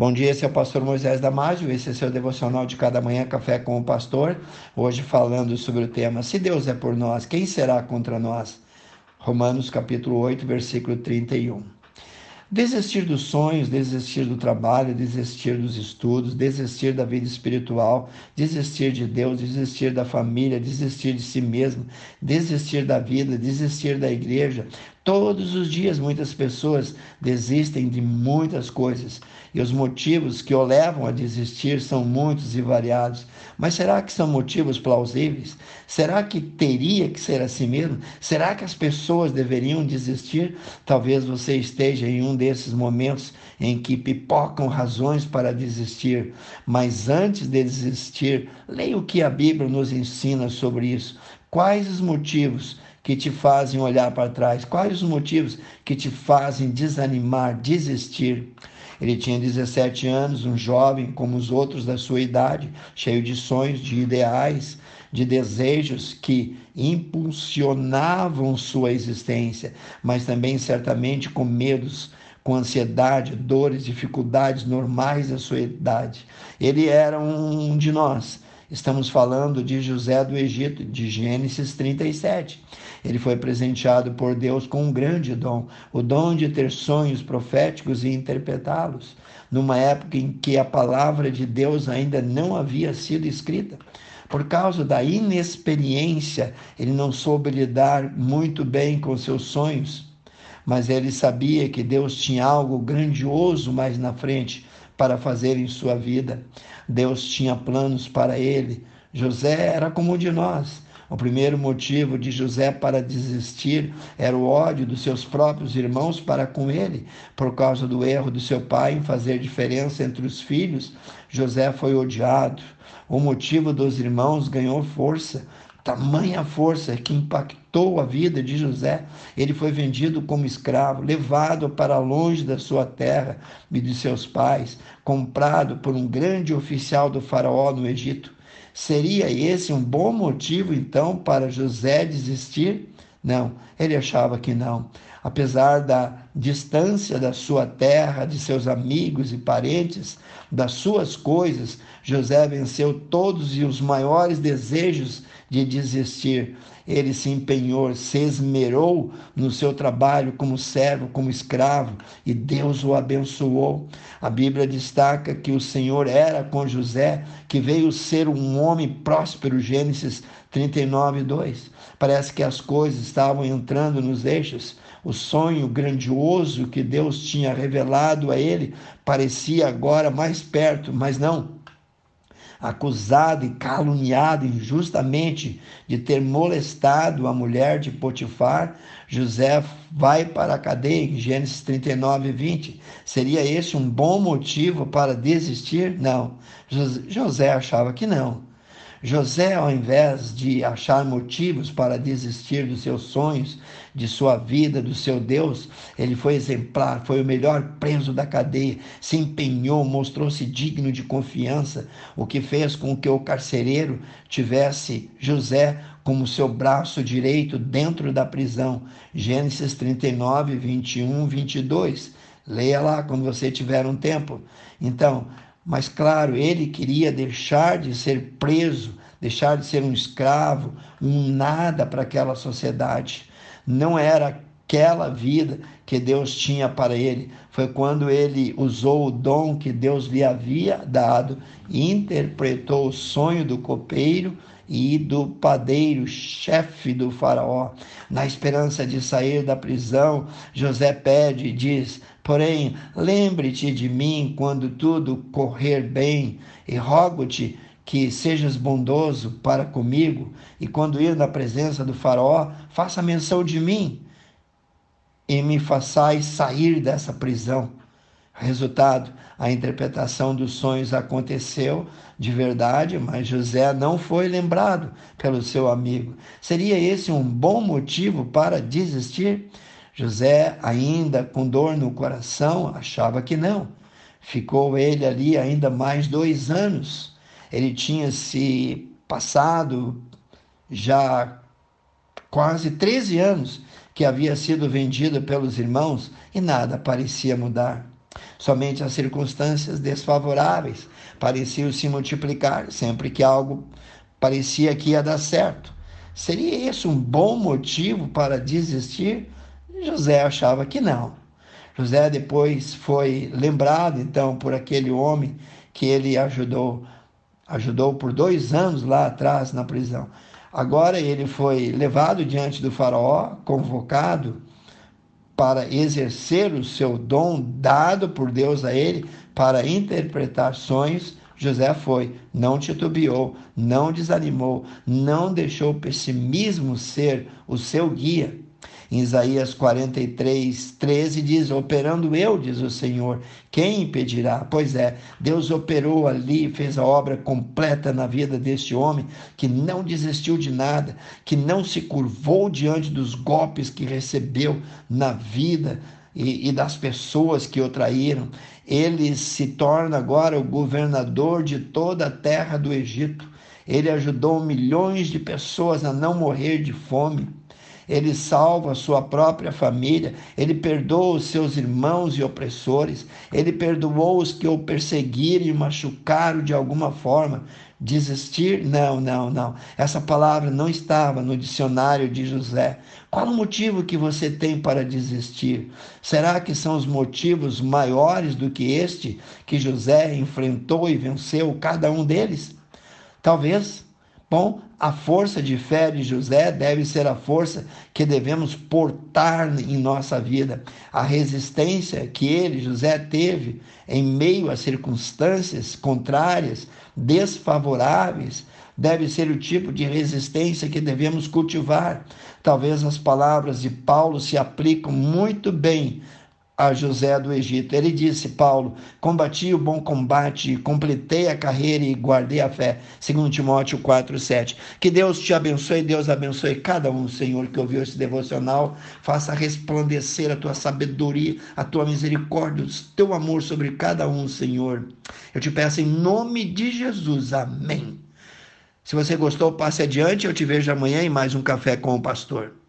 Bom dia, esse é o pastor Moisés Damásio, esse é seu devocional de cada manhã, Café com o Pastor. Hoje falando sobre o tema, se Deus é por nós, quem será contra nós? Romanos capítulo 8, versículo 31. Desistir dos sonhos, desistir do trabalho, desistir dos estudos, desistir da vida espiritual, desistir de Deus, desistir da família, desistir de si mesmo, desistir da vida, desistir da igreja, Todos os dias muitas pessoas desistem de muitas coisas e os motivos que o levam a desistir são muitos e variados. Mas será que são motivos plausíveis? Será que teria que ser assim mesmo? Será que as pessoas deveriam desistir? Talvez você esteja em um desses momentos em que pipocam razões para desistir. Mas antes de desistir, leia o que a Bíblia nos ensina sobre isso. Quais os motivos que te fazem olhar para trás? Quais os motivos que te fazem desanimar, desistir? Ele tinha 17 anos, um jovem como os outros da sua idade, cheio de sonhos, de ideais, de desejos que impulsionavam sua existência, mas também certamente com medos, com ansiedade, dores, dificuldades normais da sua idade. Ele era um de nós Estamos falando de José do Egito, de Gênesis 37. Ele foi presenteado por Deus com um grande dom, o dom de ter sonhos proféticos e interpretá-los, numa época em que a palavra de Deus ainda não havia sido escrita. Por causa da inexperiência, ele não soube lidar muito bem com seus sonhos, mas ele sabia que Deus tinha algo grandioso mais na frente para fazer em sua vida. Deus tinha planos para ele. José era como um de nós. O primeiro motivo de José para desistir era o ódio dos seus próprios irmãos para com ele, por causa do erro do seu pai em fazer diferença entre os filhos. José foi odiado. O motivo dos irmãos ganhou força tamanha força que impactou a vida de José. Ele foi vendido como escravo, levado para longe da sua terra e de seus pais, comprado por um grande oficial do Faraó no Egito. Seria esse um bom motivo então para José desistir? Não, ele achava que não. Apesar da distância da sua terra, de seus amigos e parentes, das suas coisas, José venceu todos os maiores desejos de desistir. Ele se empenhou, se esmerou no seu trabalho como servo, como escravo, e Deus o abençoou. A Bíblia destaca que o Senhor era com José, que veio ser um homem próspero, Gênesis 39, 2. Parece que as coisas estavam entrando nos eixos. O sonho grandioso que Deus tinha revelado a ele parecia agora mais perto, mas não acusado e caluniado injustamente de ter molestado a mulher de Potifar, José vai para a cadeia em Gênesis 39, 20. Seria esse um bom motivo para desistir? Não. José achava que não. José, ao invés de achar motivos para desistir dos seus sonhos, de sua vida, do seu Deus, ele foi exemplar, foi o melhor preso da cadeia, se empenhou, mostrou-se digno de confiança, o que fez com que o carcereiro tivesse José como seu braço direito dentro da prisão. Gênesis 39, 21, 22. Leia lá quando você tiver um tempo. Então, mas claro, ele queria deixar de ser preso, deixar de ser um escravo, um nada para aquela sociedade. Não era aquela vida que Deus tinha para ele. Foi quando ele usou o dom que Deus lhe havia dado interpretou o sonho do copeiro e do padeiro, chefe do faraó. Na esperança de sair da prisão, José pede e diz: Porém, lembre-te de mim quando tudo correr bem, e rogo-te que sejas bondoso para comigo, e quando ir na presença do Faraó, faça menção de mim e me façais sair dessa prisão. Resultado: a interpretação dos sonhos aconteceu de verdade, mas José não foi lembrado pelo seu amigo. Seria esse um bom motivo para desistir? José, ainda com dor no coração, achava que não. Ficou ele ali ainda mais dois anos. Ele tinha se passado já quase 13 anos que havia sido vendido pelos irmãos e nada parecia mudar. Somente as circunstâncias desfavoráveis pareciam se multiplicar sempre que algo parecia que ia dar certo. Seria esse um bom motivo para desistir? José achava que não. José depois foi lembrado então por aquele homem que ele ajudou, ajudou por dois anos lá atrás na prisão. Agora ele foi levado diante do faraó, convocado para exercer o seu dom dado por Deus a ele para interpretar sonhos. José foi, não titubeou, não desanimou, não deixou o pessimismo ser o seu guia. Em Isaías 43, 13 diz: Operando eu, diz o Senhor, quem impedirá? Pois é, Deus operou ali, fez a obra completa na vida deste homem que não desistiu de nada, que não se curvou diante dos golpes que recebeu na vida. E, e, das pessoas que o traíram. Ele se torna agora o governador de toda a terra do Egito. Ele ajudou milhões de pessoas a não morrer de fome ele salva sua própria família, ele perdoa os seus irmãos e opressores, ele perdoou os que o perseguiram e machucaram de alguma forma. Desistir? Não, não, não. Essa palavra não estava no dicionário de José. Qual o motivo que você tem para desistir? Será que são os motivos maiores do que este que José enfrentou e venceu cada um deles? Talvez Bom, a força de fé de José deve ser a força que devemos portar em nossa vida. A resistência que ele, José, teve em meio a circunstâncias contrárias, desfavoráveis, deve ser o tipo de resistência que devemos cultivar. Talvez as palavras de Paulo se aplicam muito bem a José do Egito. Ele disse, Paulo, combati o bom combate, completei a carreira e guardei a fé. Segundo Timóteo 4, 7. Que Deus te abençoe, Deus abençoe cada um, Senhor, que ouviu esse devocional. Faça resplandecer a tua sabedoria, a tua misericórdia, o teu amor sobre cada um, Senhor. Eu te peço em nome de Jesus. Amém. Se você gostou, passe adiante. Eu te vejo amanhã em mais um Café com o Pastor.